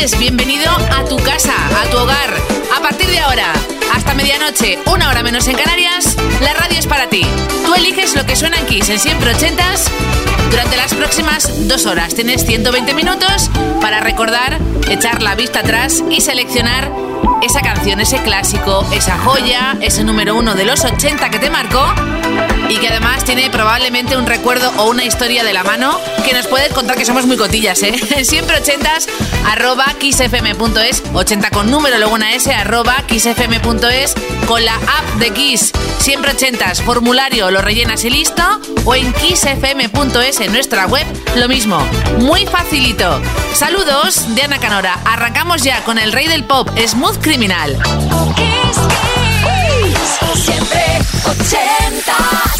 bienvenido a tu casa, a tu hogar. A partir de ahora, hasta medianoche, una hora menos en Canarias, la radio es para ti. Tú eliges lo que suena en Kiss en siempre ochentas. Durante las próximas dos horas tienes 120 minutos para recordar, echar la vista atrás y seleccionar esa canción, ese clásico, esa joya, ese número uno de los 80 que te marcó y que además tiene probablemente un recuerdo o una historia de la mano que nos puedes contar que somos muy cotillas, ¿eh? Siempre ochentas, arroba kissfm.es, 80 con número, luego una S, arroba kissfm.es, con la app de Kiss. Siempre ochentas, formulario, lo rellenas y listo, o en kissfm.es en nuestra web, lo mismo. Muy facilito. Saludos de Ana Canora. Arrancamos ya con el rey del pop, Smooth Criminal. Siempre ochentas.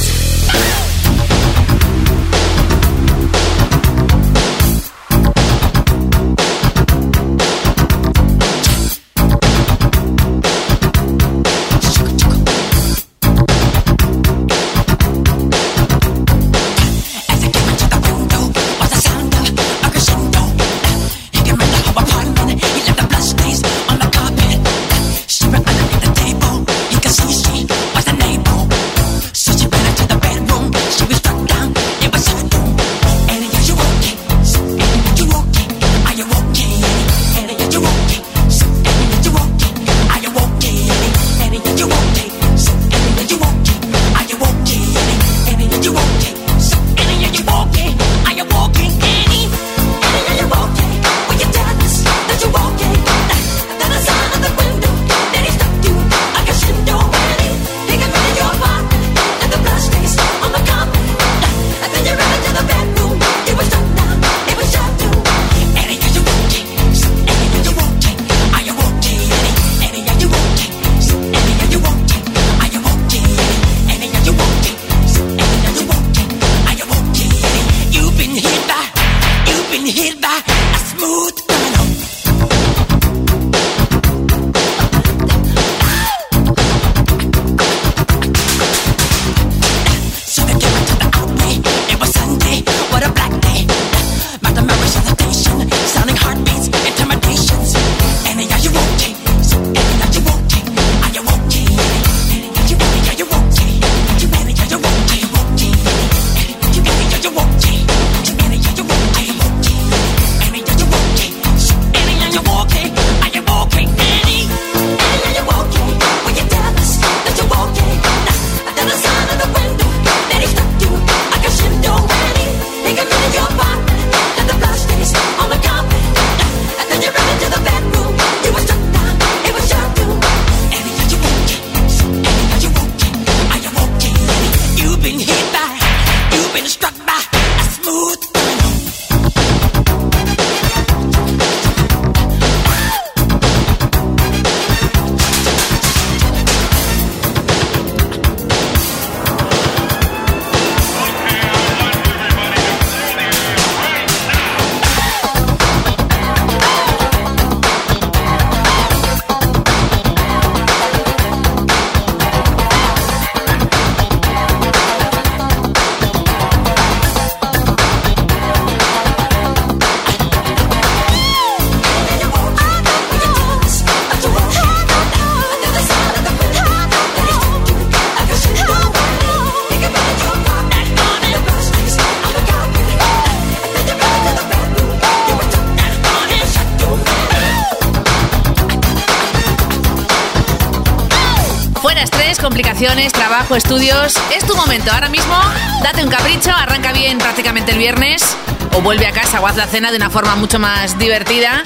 Estudios. Es tu momento. Ahora mismo, date un capricho, arranca bien prácticamente el viernes o vuelve a casa o haz la cena de una forma mucho más divertida.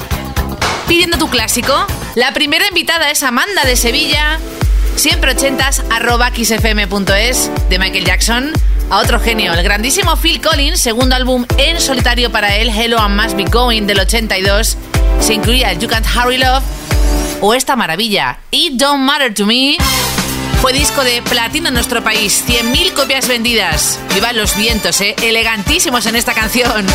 Pidiendo tu clásico. La primera invitada es Amanda de Sevilla. Siempre ochentas arroba xfm.es de Michael Jackson. A otro genio, el grandísimo Phil Collins, segundo álbum en solitario para él, Hello and Must Be Going del 82. Se incluía You Can't Hurry Love o esta maravilla, It Don't Matter to Me fue disco de platino en nuestro país. 100.000 copias vendidas. Vivan los vientos, ¿eh? Elegantísimos en esta canción.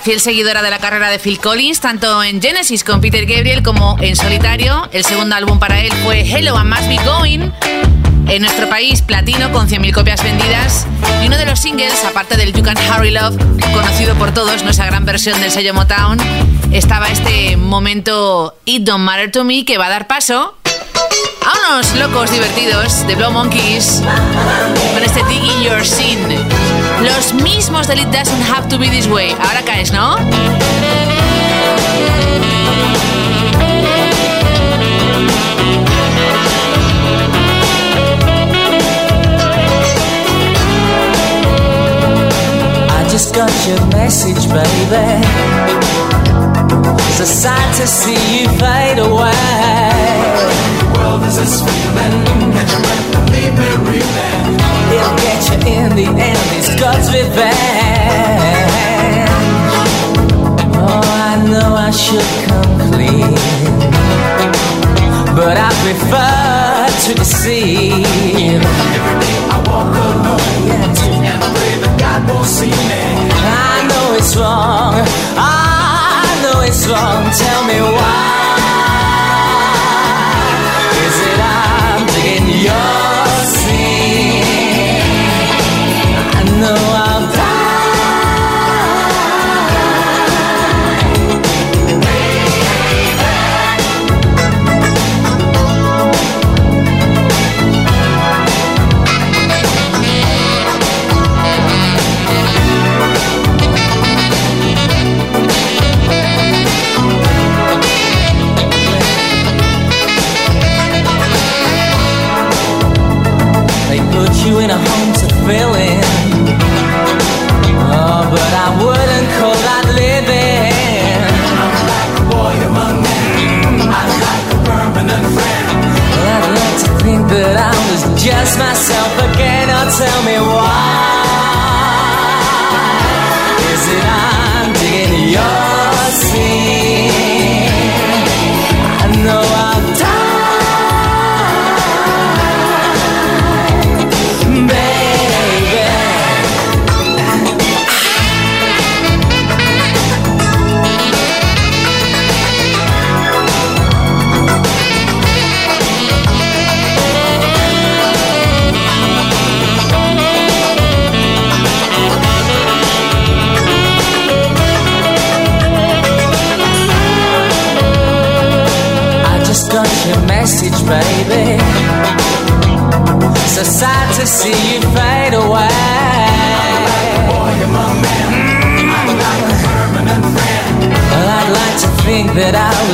Fiel seguidora de la carrera de Phil Collins, tanto en Genesis con Peter Gabriel como en solitario. El segundo álbum para él fue Hello and Must Be Going. En nuestro país, platino con 100.000 copias vendidas. Y uno de los singles, aparte del You Can Hurry Love, conocido por todos, nuestra gran versión del sello Motown, estaba este momento It Don't Matter to Me que va a dar paso a unos locos divertidos de Blow Monkeys con este Digging Your Sin. Los mismos del It Doesn't Have to Be This Way. Ahora caes, ¿no? I just got your message, baby. It's a sight to see you fade away. world is a spinning. Catch your breath and leave me reeling. It'll get you in the end. It's God's revenge. Oh, I know I should come clean, but I prefer to deceive. Every day I walk to see you fade away. I'd like to think that I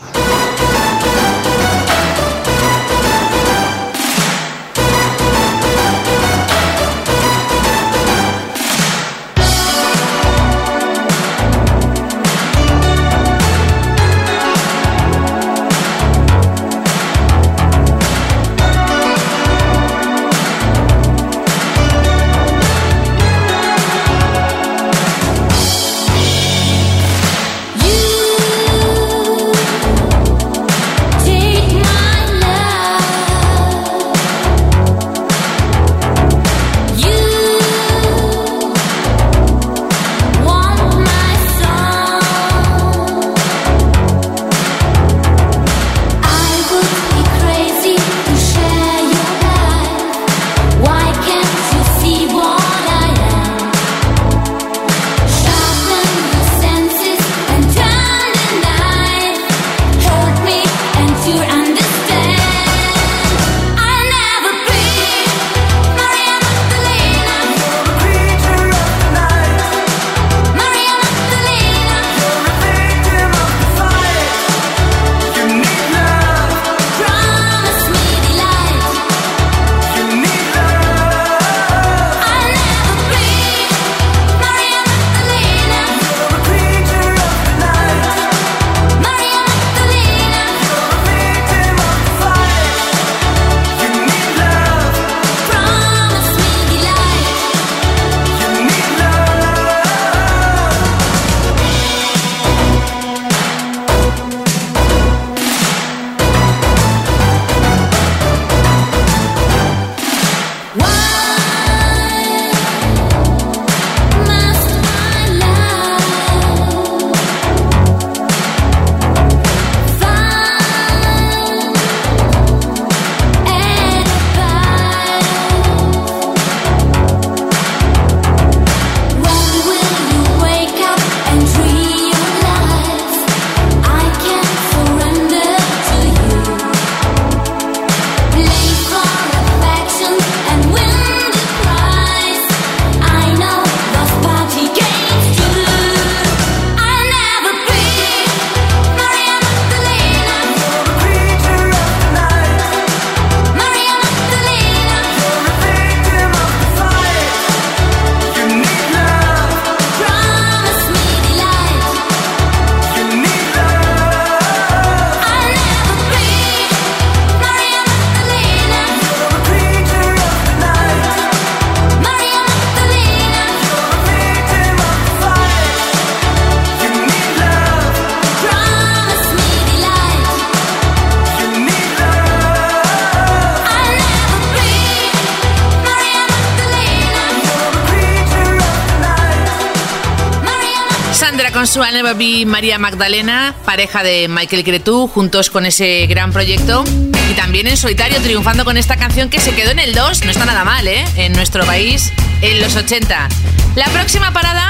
Never María Magdalena, pareja de Michael Cretú, juntos con ese gran proyecto. Y también en solitario, triunfando con esta canción que se quedó en el 2, no está nada mal, ¿eh? En nuestro país, en los 80. La próxima parada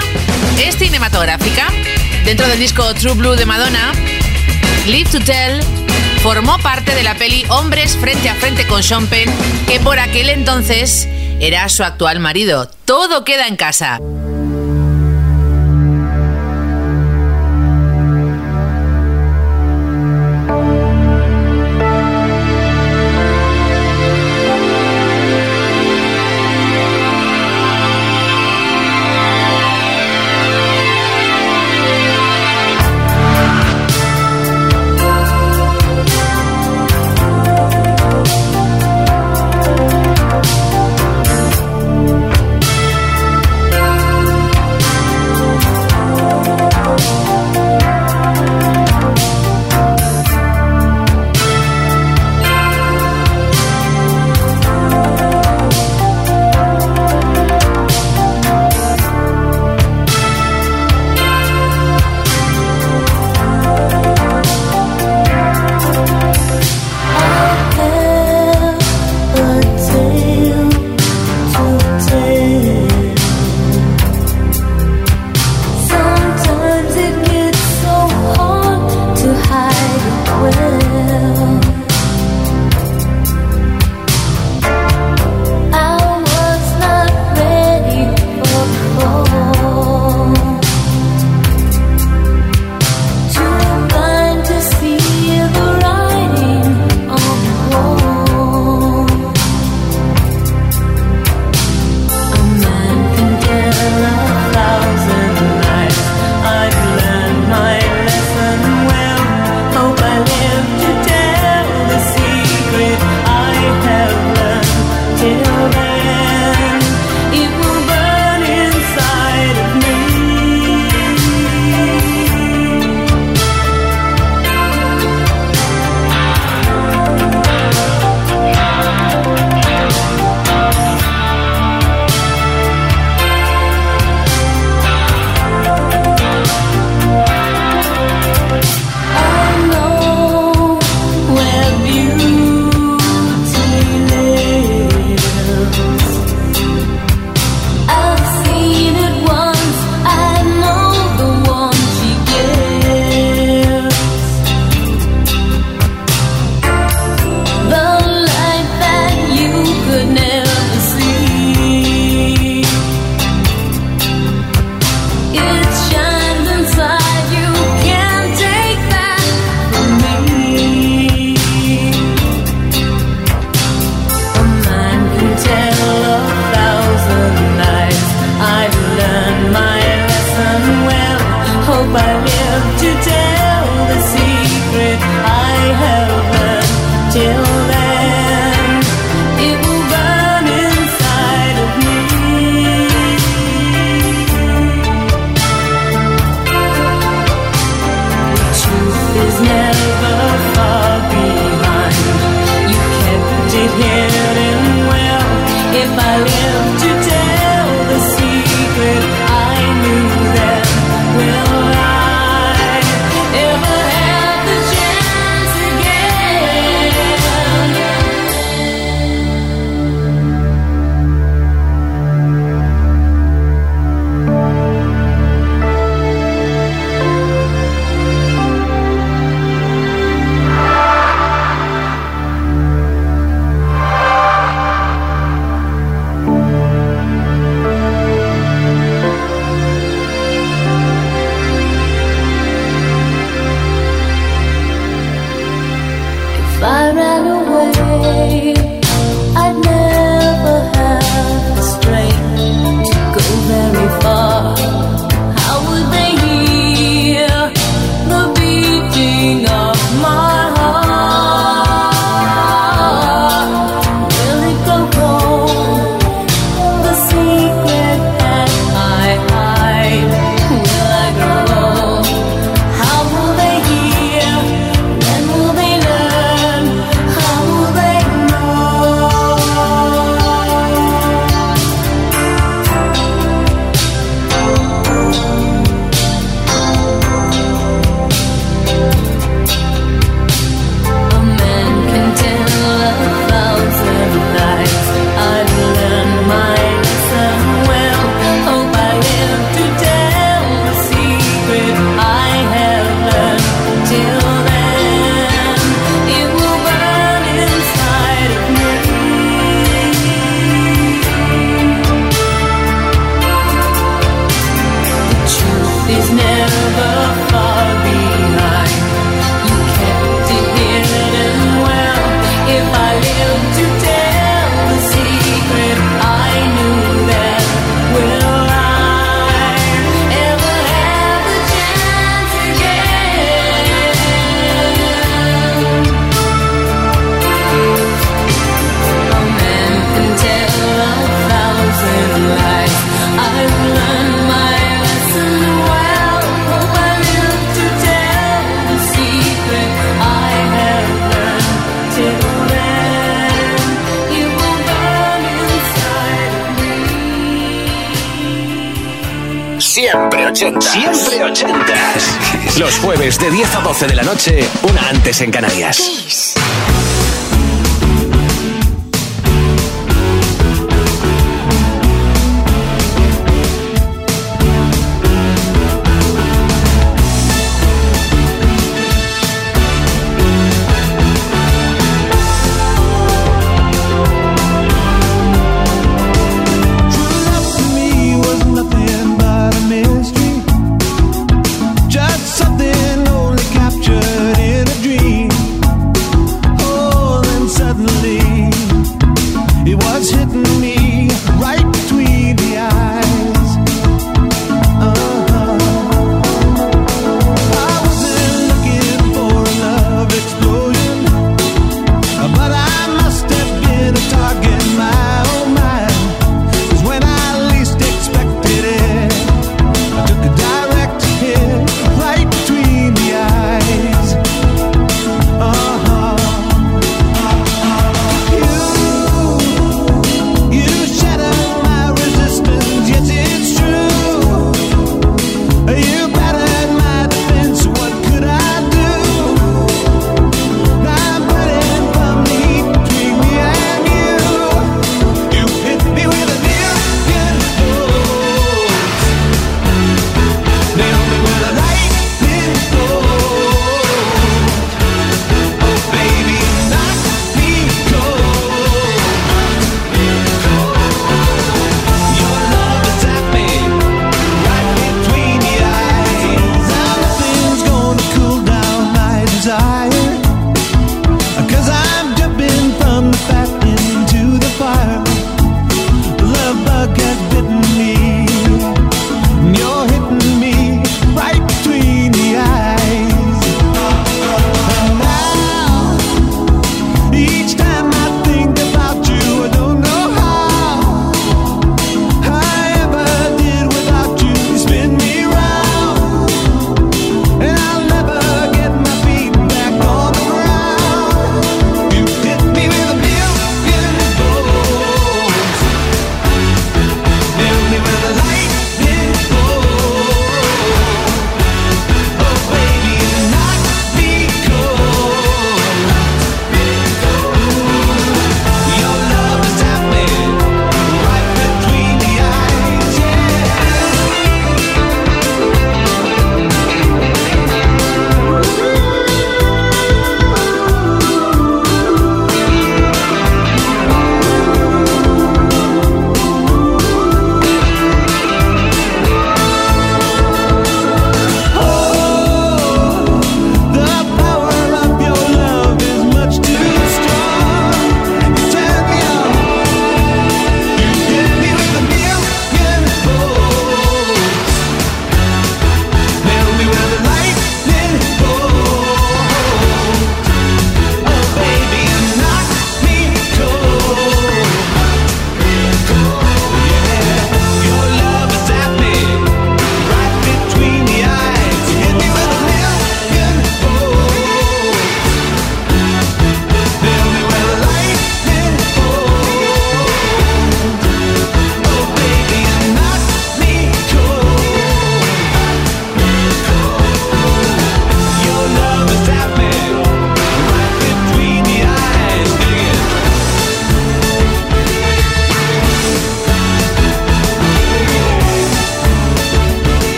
es cinematográfica. Dentro del disco True Blue de Madonna, Live to Tell formó parte de la peli Hombres frente a frente con Sean Penn, que por aquel entonces era su actual marido. Todo queda en casa. En Canarias.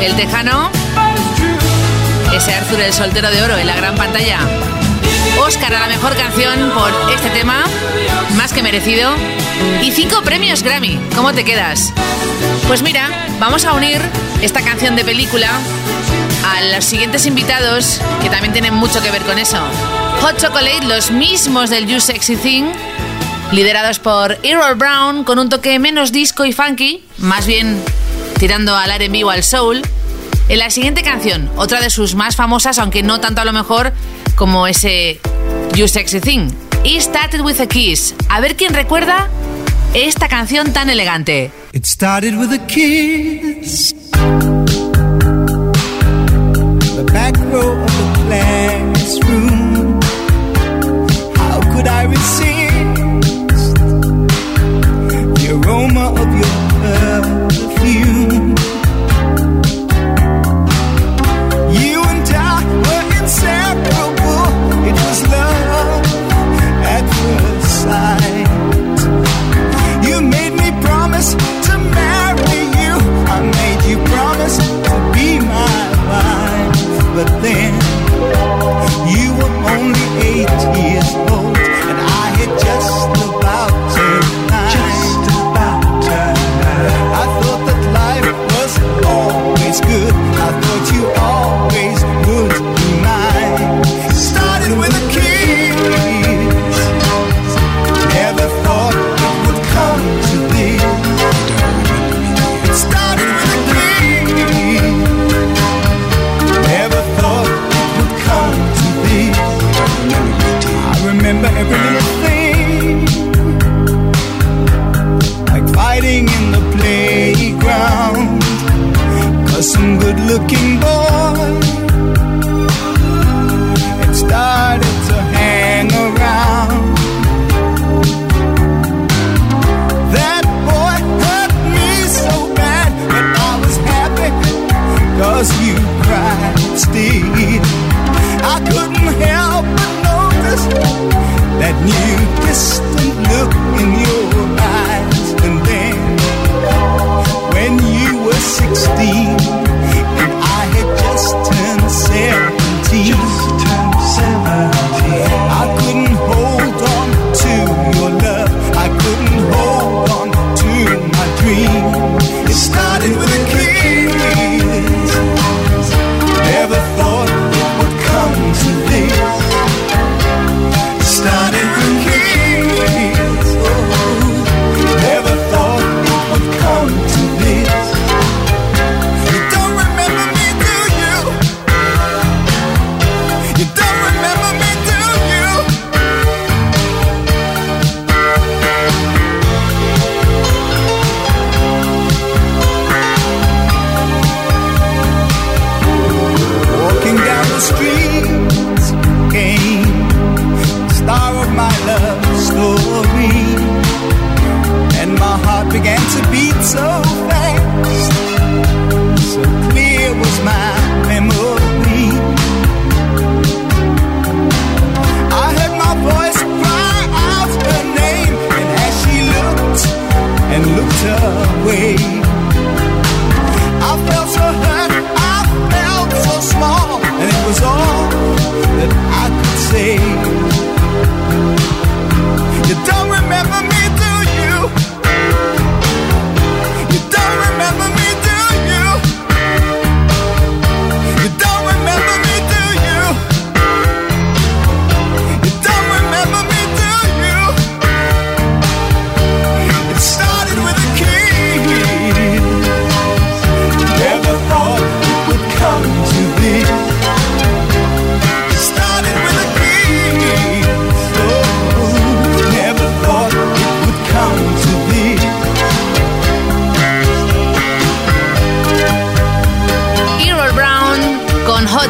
El tejano. Ese Arthur, el soltero de oro en la gran pantalla. Oscar a la mejor canción por este tema, más que merecido. Y cinco premios Grammy. ¿Cómo te quedas? Pues mira, vamos a unir esta canción de película a los siguientes invitados que también tienen mucho que ver con eso. Hot Chocolate, los mismos del You Sexy Thing, liderados por Errol Brown con un toque menos disco y funky, más bien tirando al R&B o al soul. En la siguiente canción, otra de sus más famosas, aunque no tanto a lo mejor como ese You Sexy Thing. It Started With a Kiss. A ver quién recuerda esta canción tan elegante. It started with a kiss. The back row of the classroom. How could I resist the aroma of your perfume?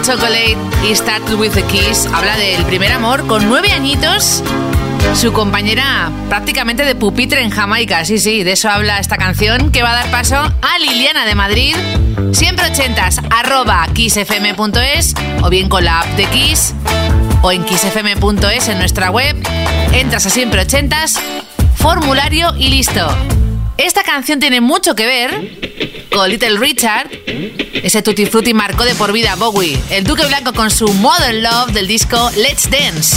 Chocolate y Start with a Kiss habla del primer amor con nueve añitos. Su compañera prácticamente de pupitre en Jamaica, sí, sí, de eso habla esta canción que va a dar paso a Liliana de Madrid, siempre ochentas, arroba kissfm.es o bien con la app de Kiss o en kissfm.es en nuestra web, entras a siempre ochentas, formulario y listo. Esta canción tiene mucho que ver Little Richard. Ese Tutti Frutti marcó de por vida a Bowie. El Duque Blanco con su Modern Love del disco Let's Dance.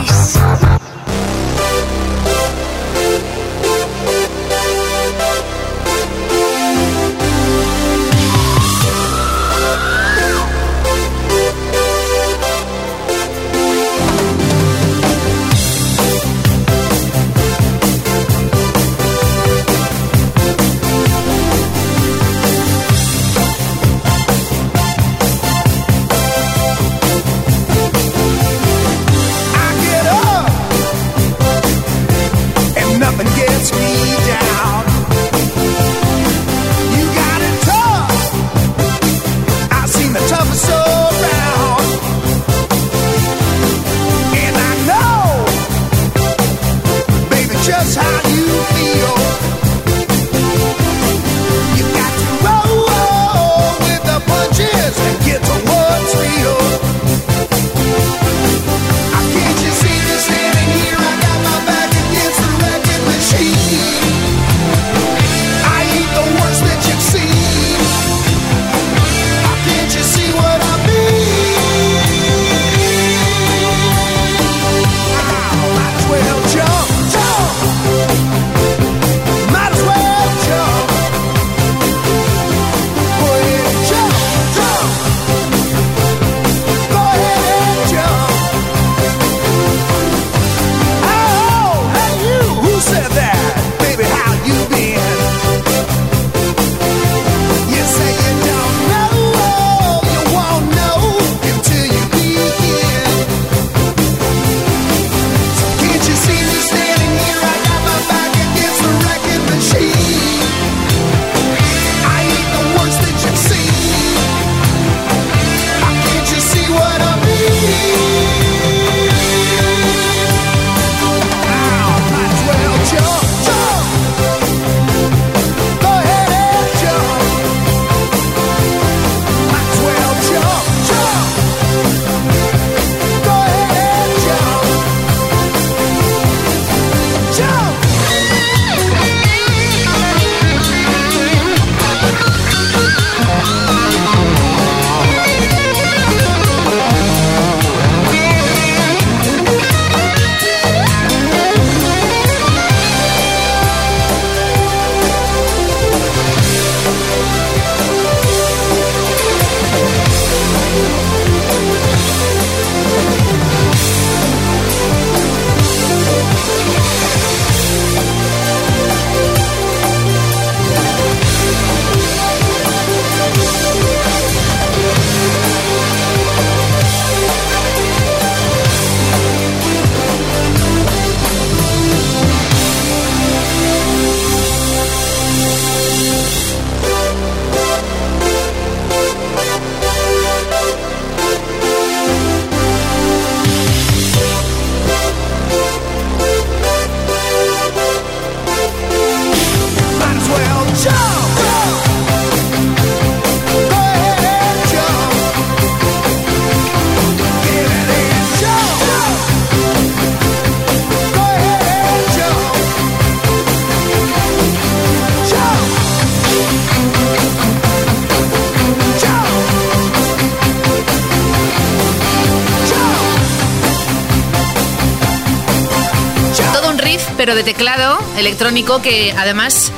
pero de teclado electrónico que además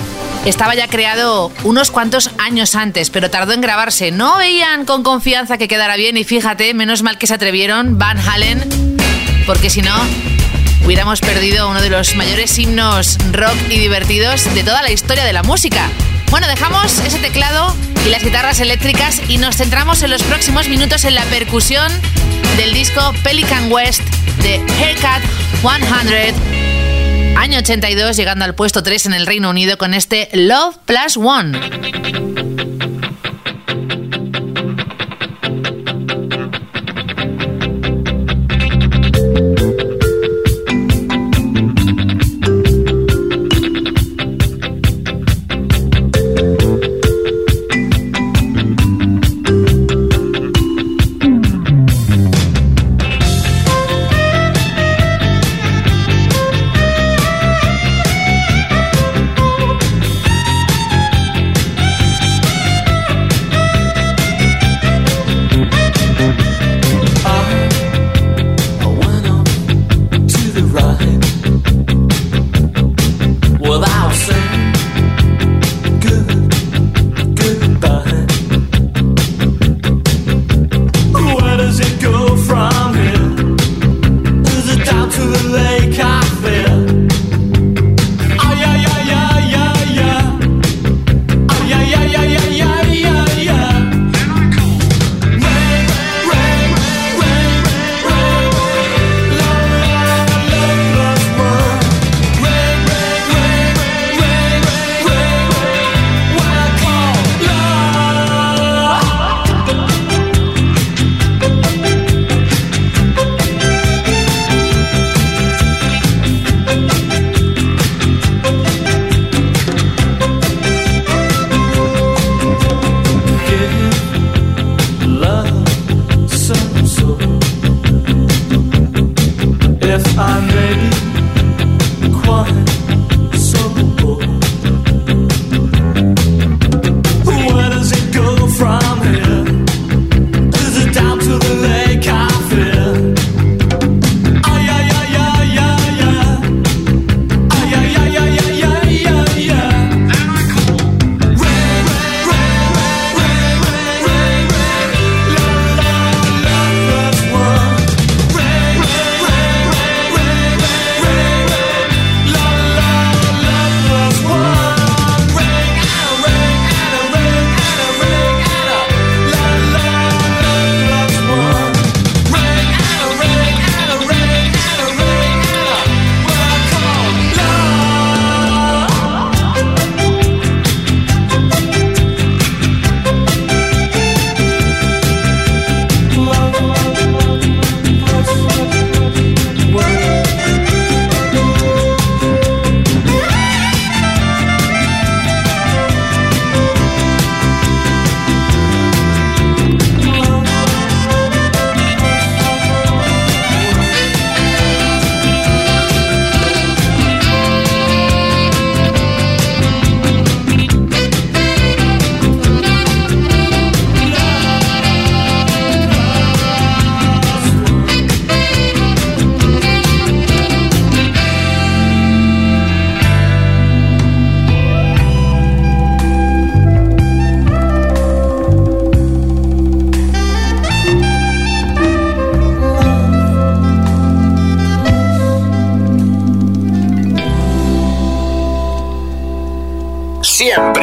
estaba ya creado unos cuantos años antes, pero tardó en grabarse. No veían con confianza que quedara bien y fíjate, menos mal que se atrevieron Van Halen, porque si no hubiéramos perdido uno de los mayores himnos rock y divertidos de toda la historia de la música. Bueno, dejamos ese teclado y las guitarras eléctricas y nos centramos en los próximos minutos en la percusión del disco Pelican West de Haircut 100, año 82, llegando al puesto 3 en el Reino Unido con este Love Plus One.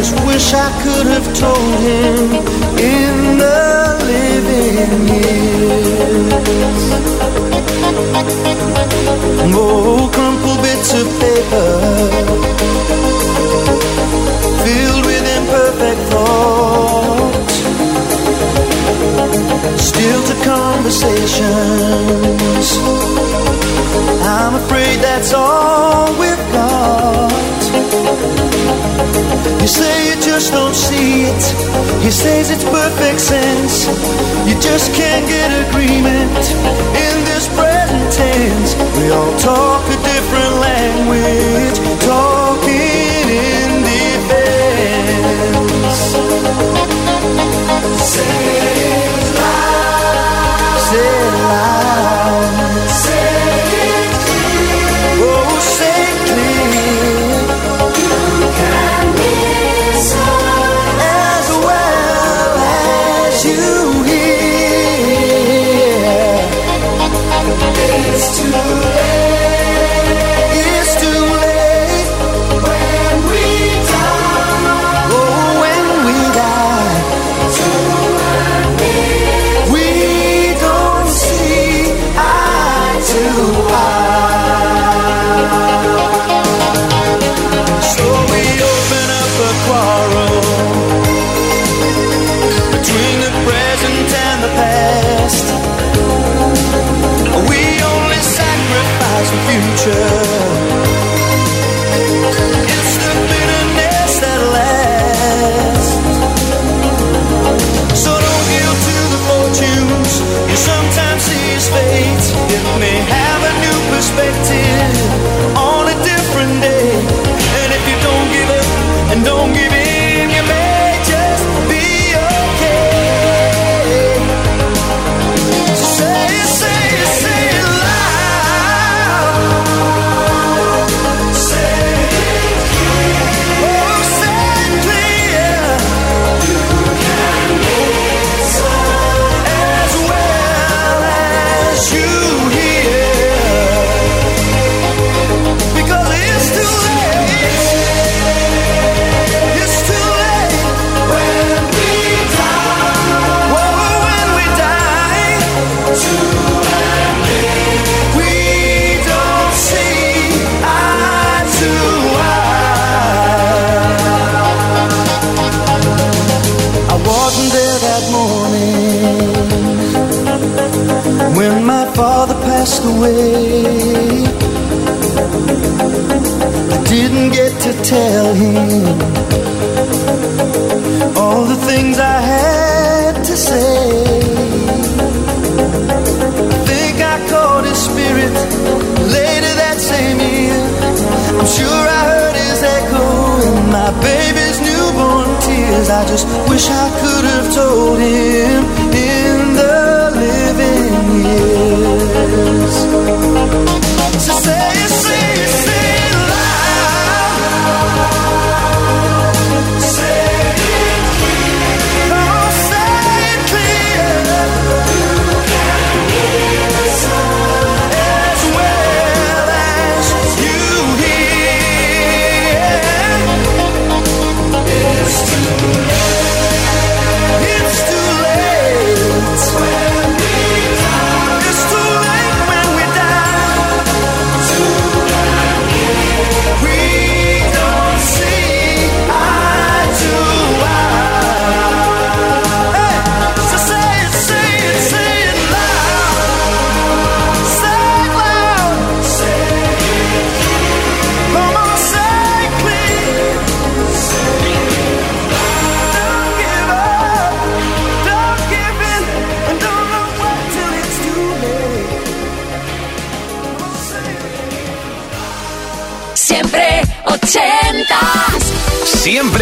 just wish I could have told him in the living years. Oh, crumpled bits of paper filled with imperfect thoughts, still to conversations. I'm afraid that's all we've got say you just don't see it. He says it's perfect sense. You just can't get agreement in this present tense. We all talk a different language, talking in defense. Say I just wish I could have told him.